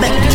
Club.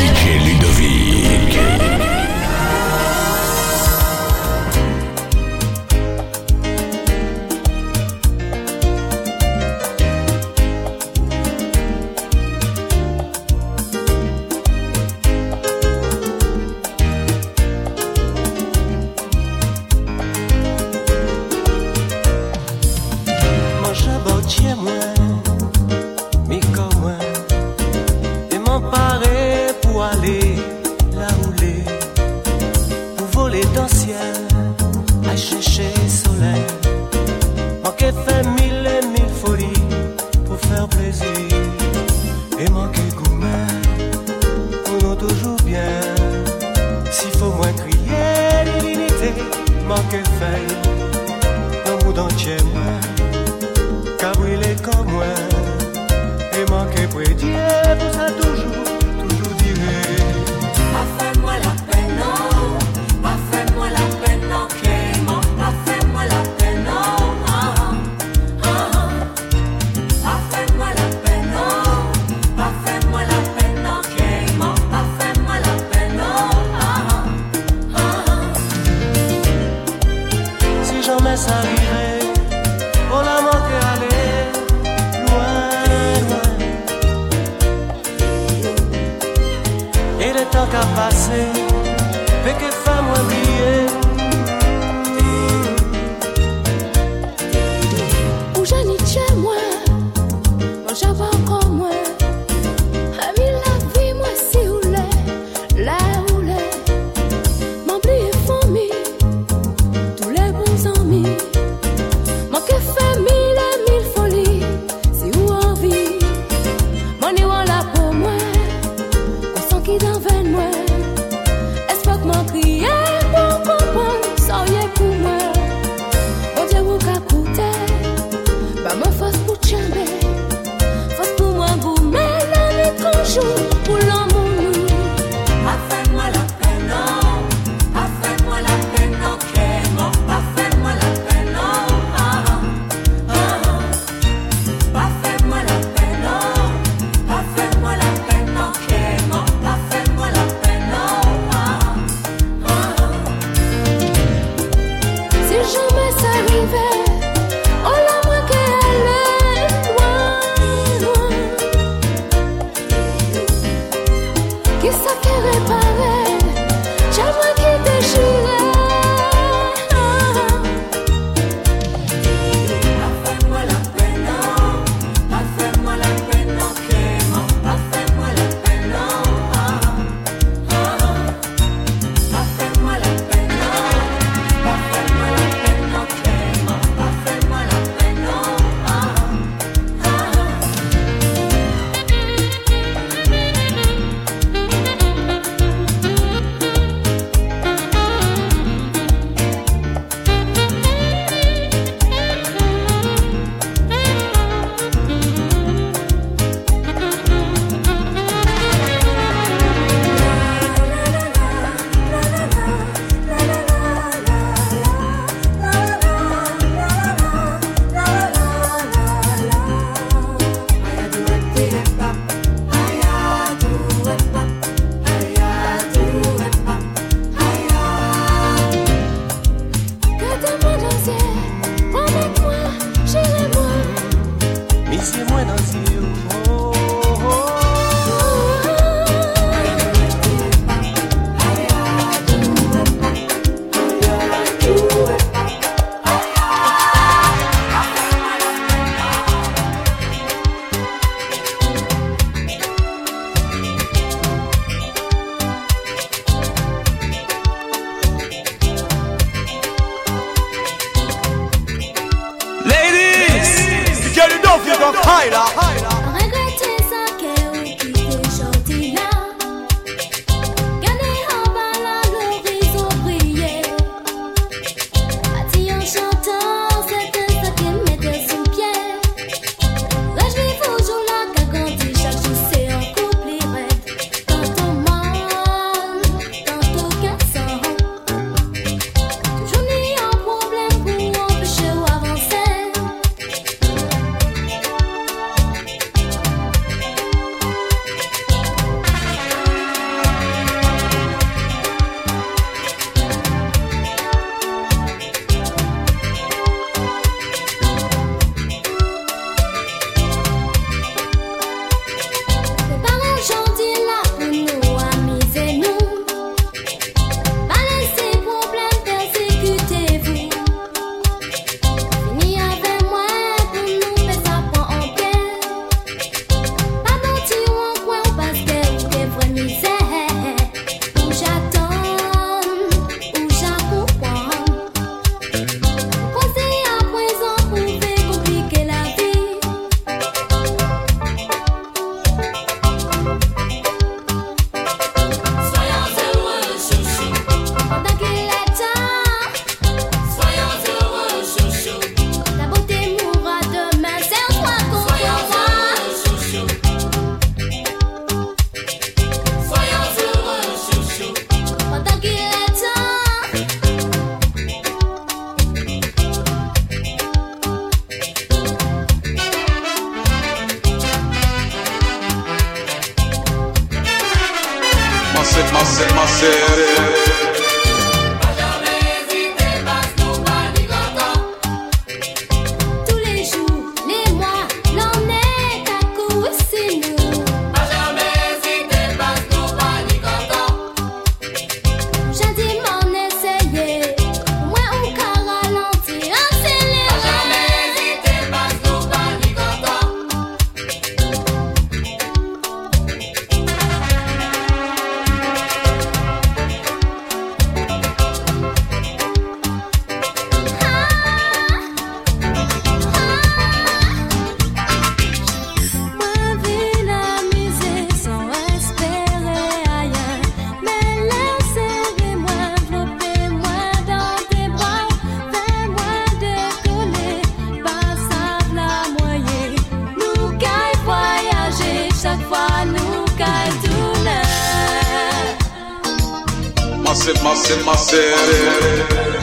in.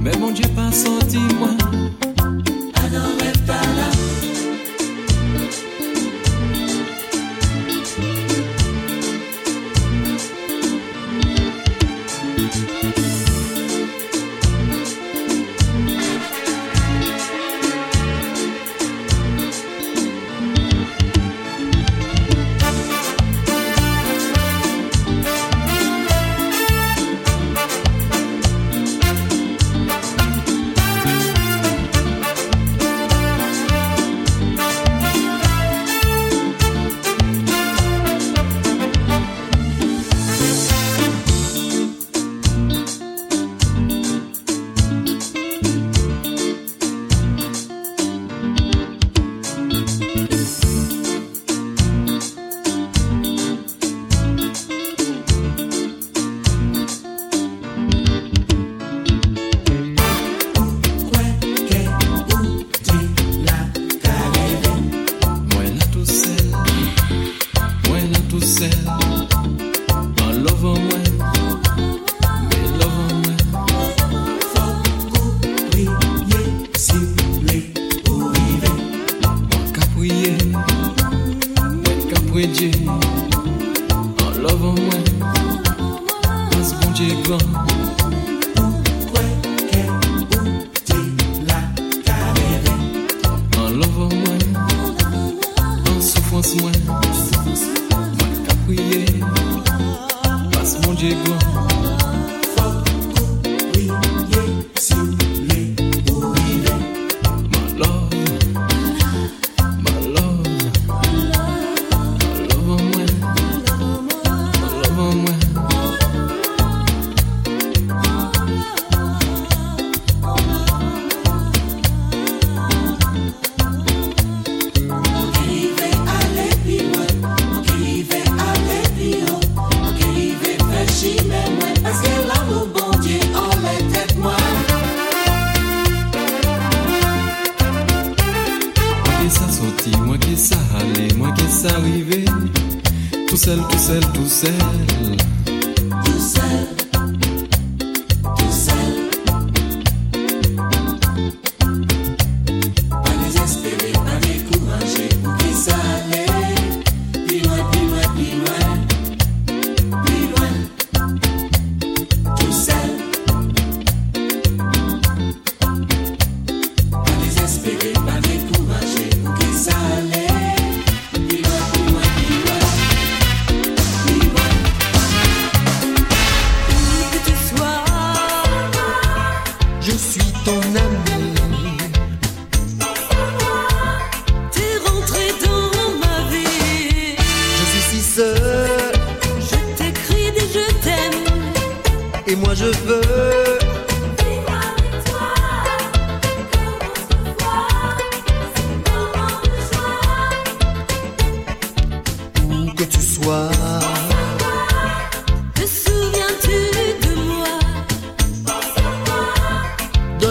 mais mon Dieu pas senti moi. Mas mundigo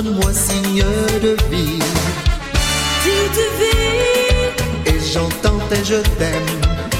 donne-moi signe de vie. Signe de vie. Et j'entends et je t'aime.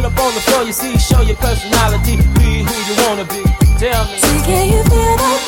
get up on the floor, you see, show your personality, be who you wanna be. Tell me. So can you feel that?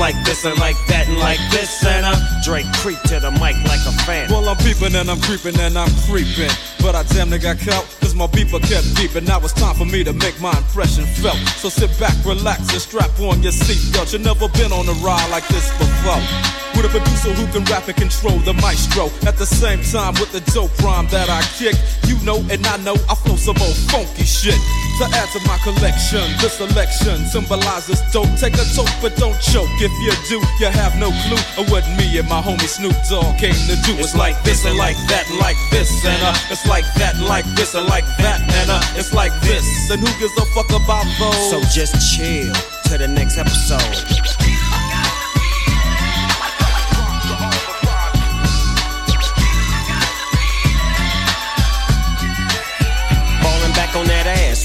like this and like that and like this and uh, Dre creep to the mic like a fan. Well, I'm peeping and I'm creeping and I'm creeping. But I damn near got caught, cause my beeper kept beeping. Now it's time for me to make my impression felt. So sit back, relax, and strap on your seatbelt. You've never been on a ride like this before. With a producer who can rap and control the maestro. At the same time, with the dope rhyme that I kick, you know and I know I flow some old funky shit. To add to my collection, this selection symbolizes dope. Take a toke, but don't choke. If you do, you have no clue of what me and my homie Snoop Dogg came to do. It's like this and like that and like this and uh, it's like that and like this and like that and uh, it's like this. And who gives a fuck about those? So just chill to the next episode.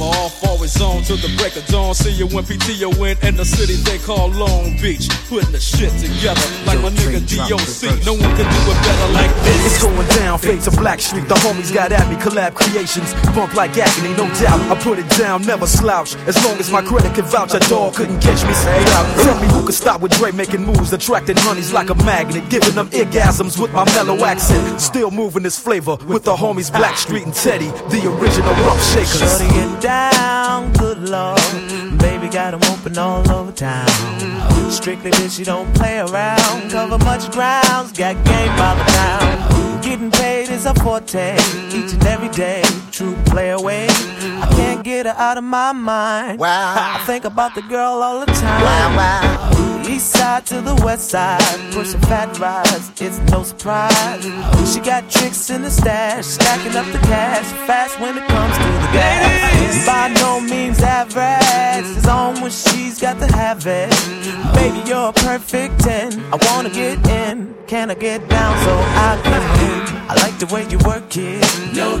off, always on till the break of dawn. See you when PTO in in the city they call Long Beach. Putting the shit together like my nigga DOC. No one can do it better like this. It's going down, fade to Blackstreet. The homies got at me, collab creations. Bump like agony, no doubt. I put it down, never slouch. As long as my credit can vouch, a dog couldn't catch me straight out. Tell me who could stop with Dre making moves, attracting honeys like a magnet, giving them orgasms with my mellow accent. Still moving this flavor with the homies Blackstreet and Teddy, the original rough shakers. Down, good lord. Baby got 'em open all over town. Strictly bitch, you don't play around. Cover much grounds, got game by the town. Getting paid is a forte, each and every day. True play away. I can't get her out of my mind. Wow. I think about the girl all the time. Wow, wow. East side to the west side, pushing fat rides, it's no surprise. She got tricks in the stash, stacking up the cash, fast when it comes to the gas. By no means average, it's on when she's got to have it. Baby, you're a perfect 10. I wanna get in, can I get down so I can? I like the way you work it, no.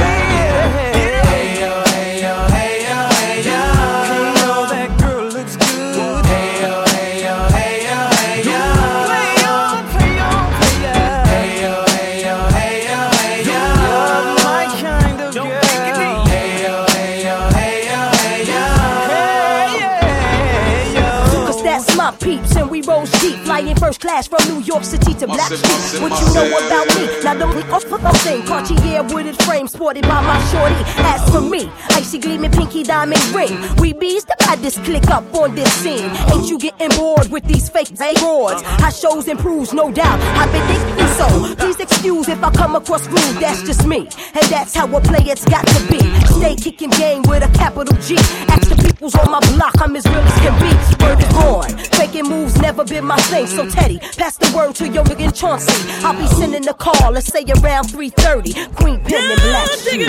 peeps and we roll sheep Flying first class from New York City to Blackstreet massive, What you know about me? Now don't off for the thing Cartier wooded frame sported by my shorty. As for me, icy gleaming pinky diamond ring. We bees the baddest click up on this scene. Ain't you getting bored with these fake broads? How shows improves, no doubt I've been thinking so. Please excuse if I come across rude, that's just me. And that's how a play it's got to be. Stay kicking game with a capital G. Ask the peoples on my block, I'm as real as can be. Word is born, faking moves never been my thing. So Teddy, pass the word to your nigga Chauncey. I'll be sending a call, let's say around 3.30 Queen Pen and Black Shoes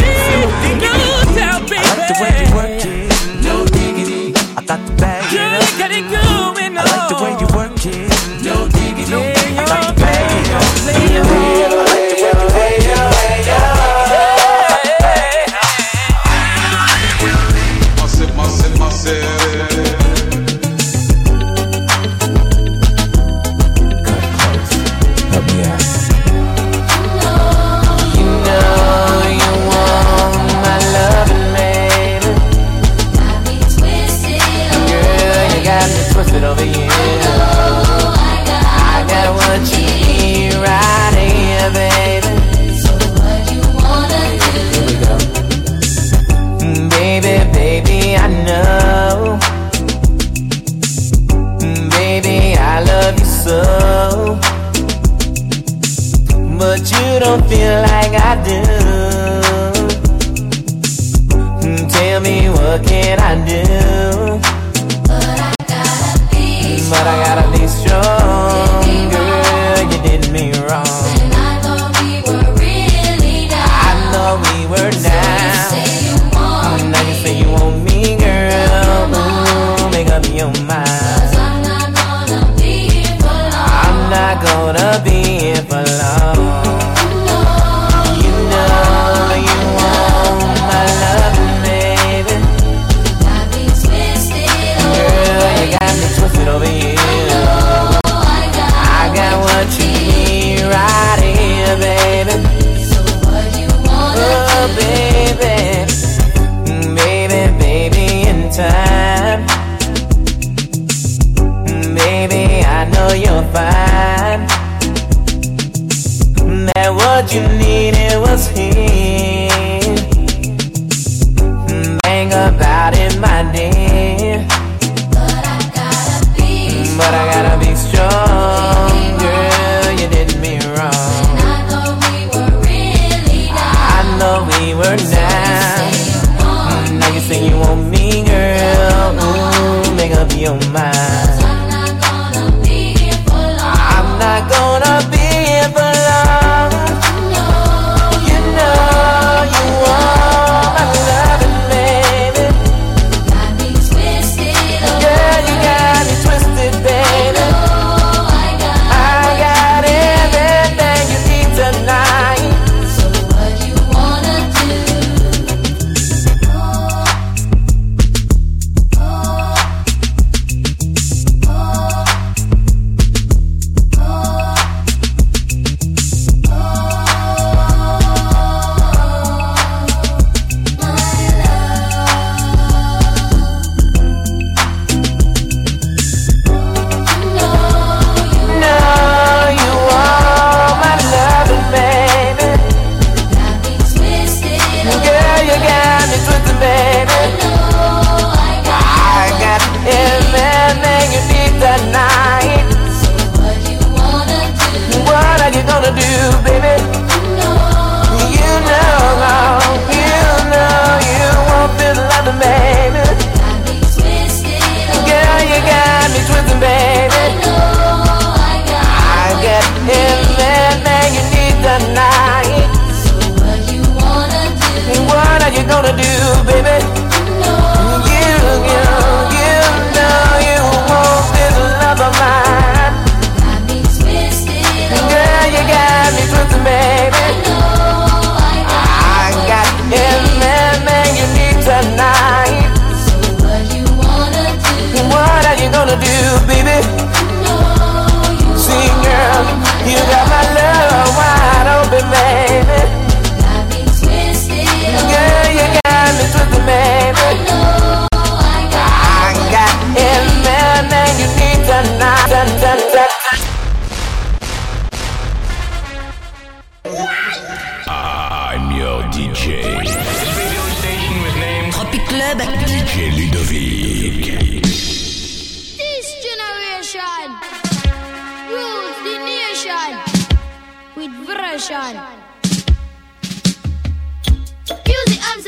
I like the way you work it. No diggity. I got to bag it up. I like the way what can I do?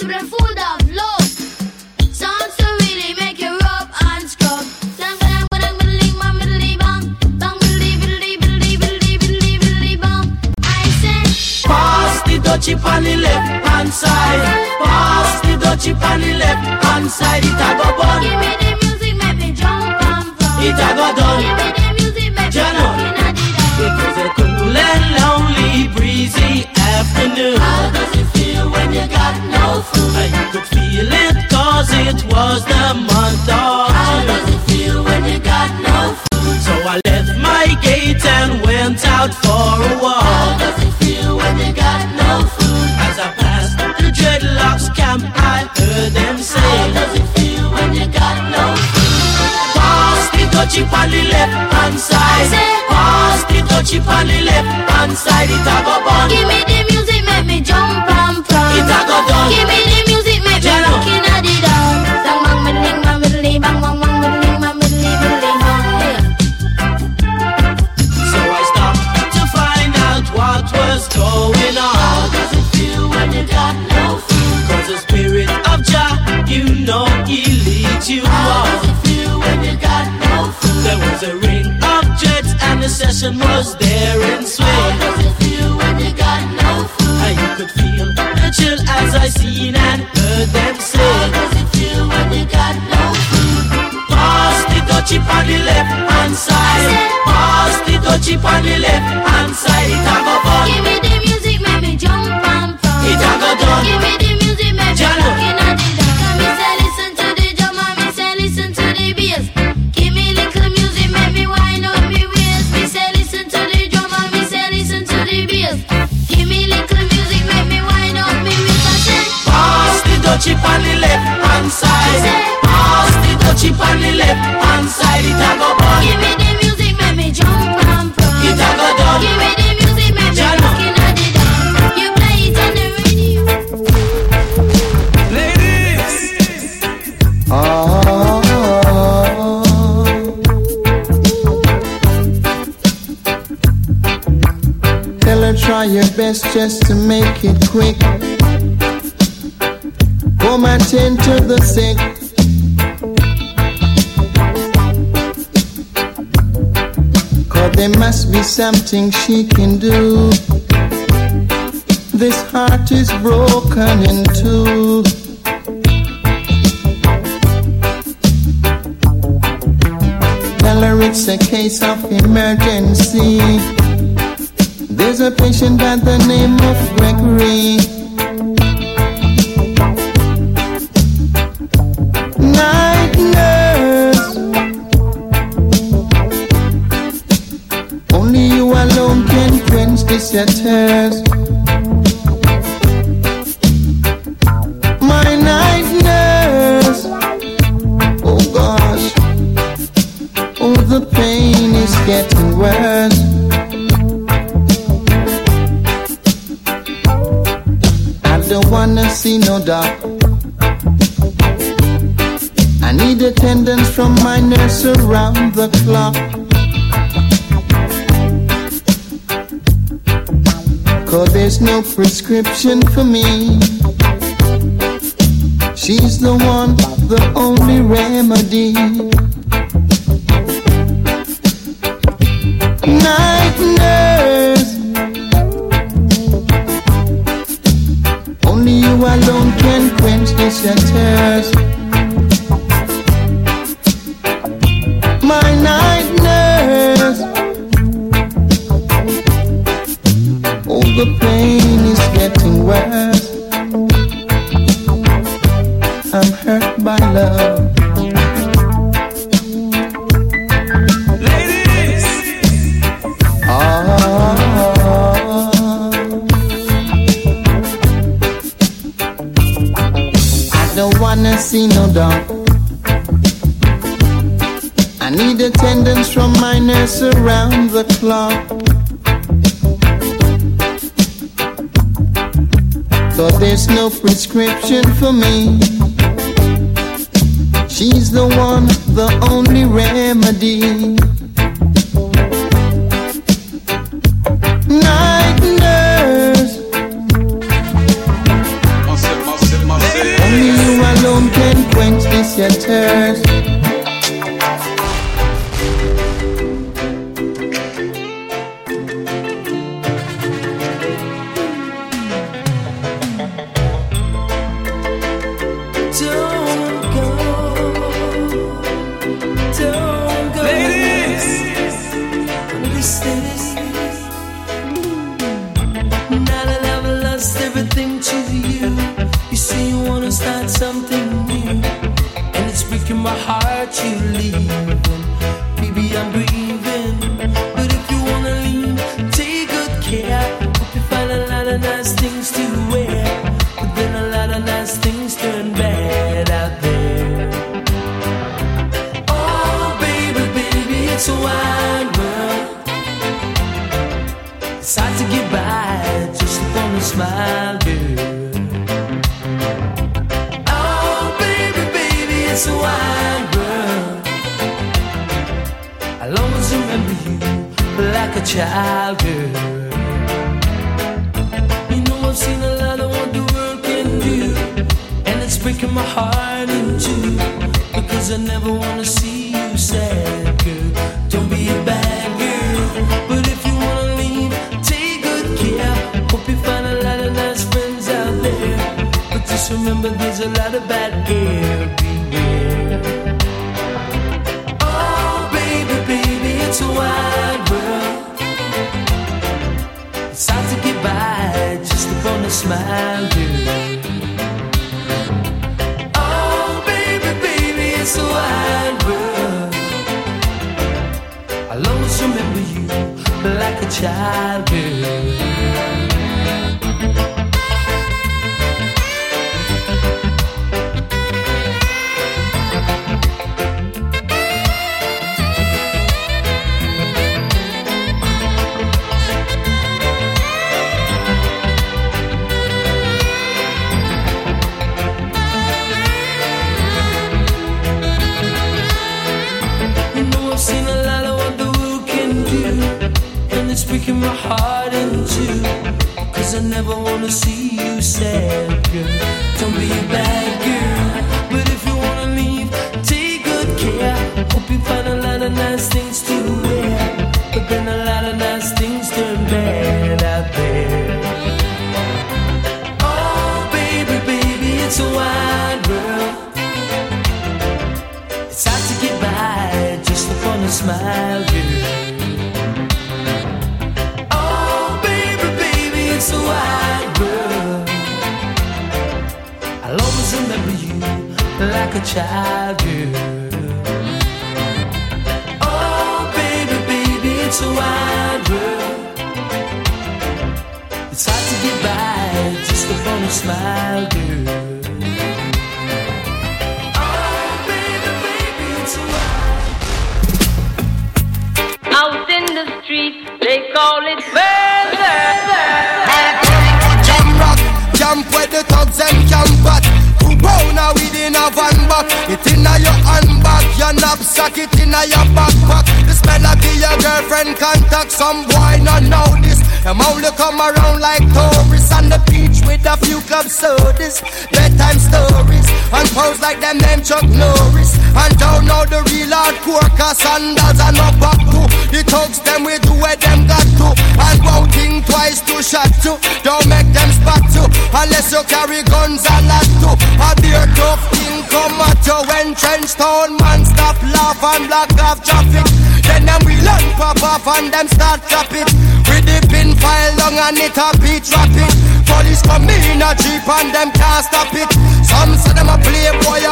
Music I'm full of love. Songs to really make you rub and scrub. Pass the dutchie on the left hand side. Pass the dutchie on the left hand side. It a go bun. give me the music, make me jump and from. It a go done. Give me the music, make me looking at it was a cool and lonely, breezy afternoon. You got no food? I could feel it cause it was the month of How does it feel when you got no food? So I left my gate and went out for a walk. How does it feel when you got no food? As I passed the dreadlocks camp, I heard them say, How does it feel when you got no food? Pass the dutchie on the left hand side. Pass the dutchie on the left hand side. It a go bun. Give me the music, make me jump the session was there in swing. How does it feel when you got no food? And you could feel the chill as I seen and heard them say. How does it feel when you got no food? Pass the dutchie on the left hand side. Pass the dutchie on the left hand side. It a just to make it quick. Come my tend to the sick. Cause there must be something she can do. This heart is broken in two. Tell her it's a case of emergency. There's a patient by the name of Gregory. Cause there's no prescription for me. She's the one, the only remedy. Night nurse. Only you alone can quench this thirst. My heart you. Baby, I'm grieving, but if you wanna leave, take good care. Hope you find a lot of nice things to wear, but then a lot of nice things turn bad out there. Oh, baby, baby, it's a world. It's hard to get by just upon a smile, like a child, girl. You know I've seen a lot of what the world can do, and it's breaking my heart in two because I never wanna see you sad, girl. Don't be a bad girl, but if you wanna leave, take good care. Hope you find a lot of nice friends out there, but just remember there's a lot of bad air. Smile, girl. Oh, baby, baby, it's a wide world. I'll always remember you like a child, girl. It's breaking my heart in two. Cause I never wanna see you sad, child, girl. Inna your backpack. This better be your girlfriend contact. Some boy not know this. Them only come around like tourists on the beach with a few club sodas, bedtime stories. and pose like them name Chuck Norris. And don't know the real hardcore cause sandals and no to. The thugs them we do where them got to. And won't think twice to shot to. Don't make them spot to. Unless you carry guns and lot to. A beer tough thing come at you when trench town man stop laugh and block off traffic. Then them we learn pop off and them start drop it. With the pin file long and it a beat rapid. Police come in a jeep and them can't stop it. Some say them a playboy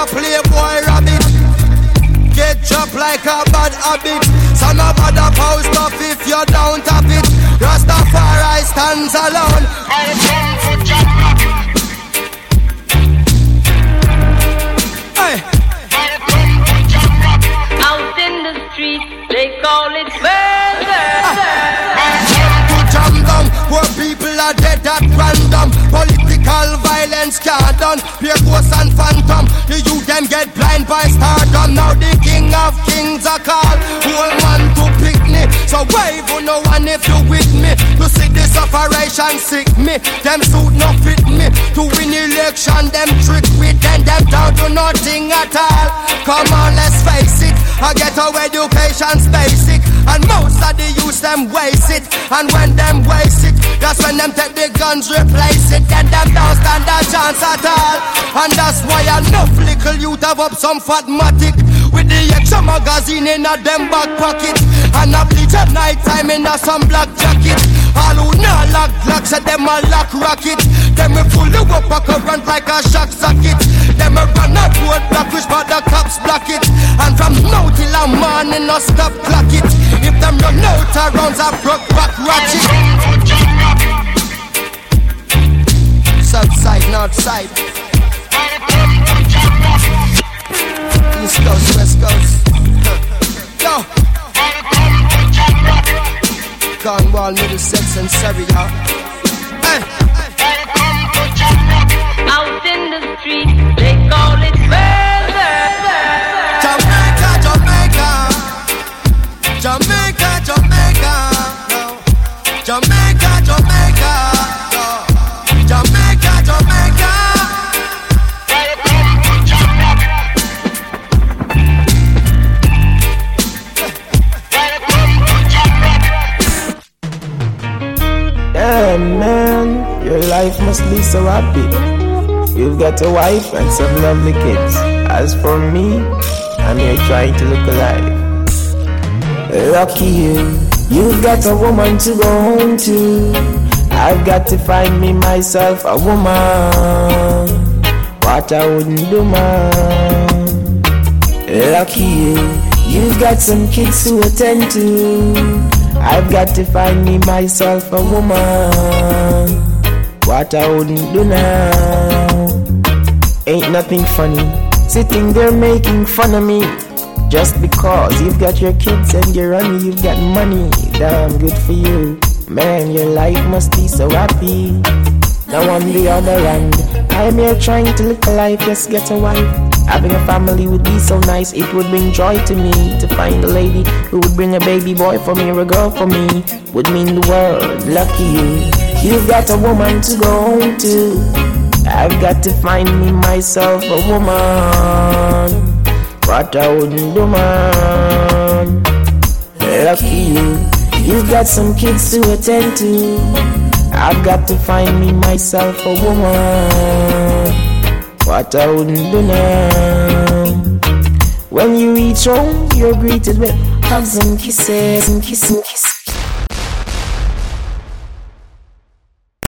like a bad habit. Son of a the post off if you don't tap it. Rastafari stands alone. Hey. Out in the street, they call it murder. to jam down Where people are dead at random violence can't done Pure ghosts and phantom. The youth them get blind by stardom. Now the king of kings are called Whole man to pick me So wave on no one if you with me. To see this operation sick me. Them suit no fit me. To win election them trick with Then them down to nothing at all. Come on let's face it I get our education's basic And most of the youth them waste it. And when them waste it That's when them take the guns replace it. Then them don't stand a chance at all. And that's why enough little youth have up some fatmatic With the extra magazine in a them back pocket. And a bleach at night time in a some black jacket All who not lock lock say them a lock rocket. Them we fully up a current like a shock socket. Them a run a road block which but the cops block it. And from now till a morning no stop clock it. If them run out of rounds I broke back ratchet. South side, north side. East coast, west coast Cornwall, Middlesex and Surrey, y'all Hey. Out in the street, they call it be so happy. You've got a wife and some lovely kids. As for me, I'm here trying to look alive. Lucky you, you've got a woman to go home to. I've got to find me myself a woman. What I wouldn't do, man. Lucky you, you've got some kids to attend to. I've got to find me myself a woman. What I wouldn't do now. Ain't nothing funny. Sitting there making fun of me. Just because you've got your kids and you're honey, you've got money. Damn good for you. Man, your life must be so happy. Now on the other hand, I'm here trying to live a life, just get a wife. Having a family would be so nice, it would bring joy to me to find a lady who would bring a baby boy for me or a girl for me. Would mean the world, lucky you. You've got a woman to go home to. I've got to find me myself a woman. What I wouldn't do, man. Lucky you. You've got some kids to attend to. I've got to find me myself a woman. What I wouldn't do now. When you reach home, you're greeted with hugs and kisses and kisses and kisses.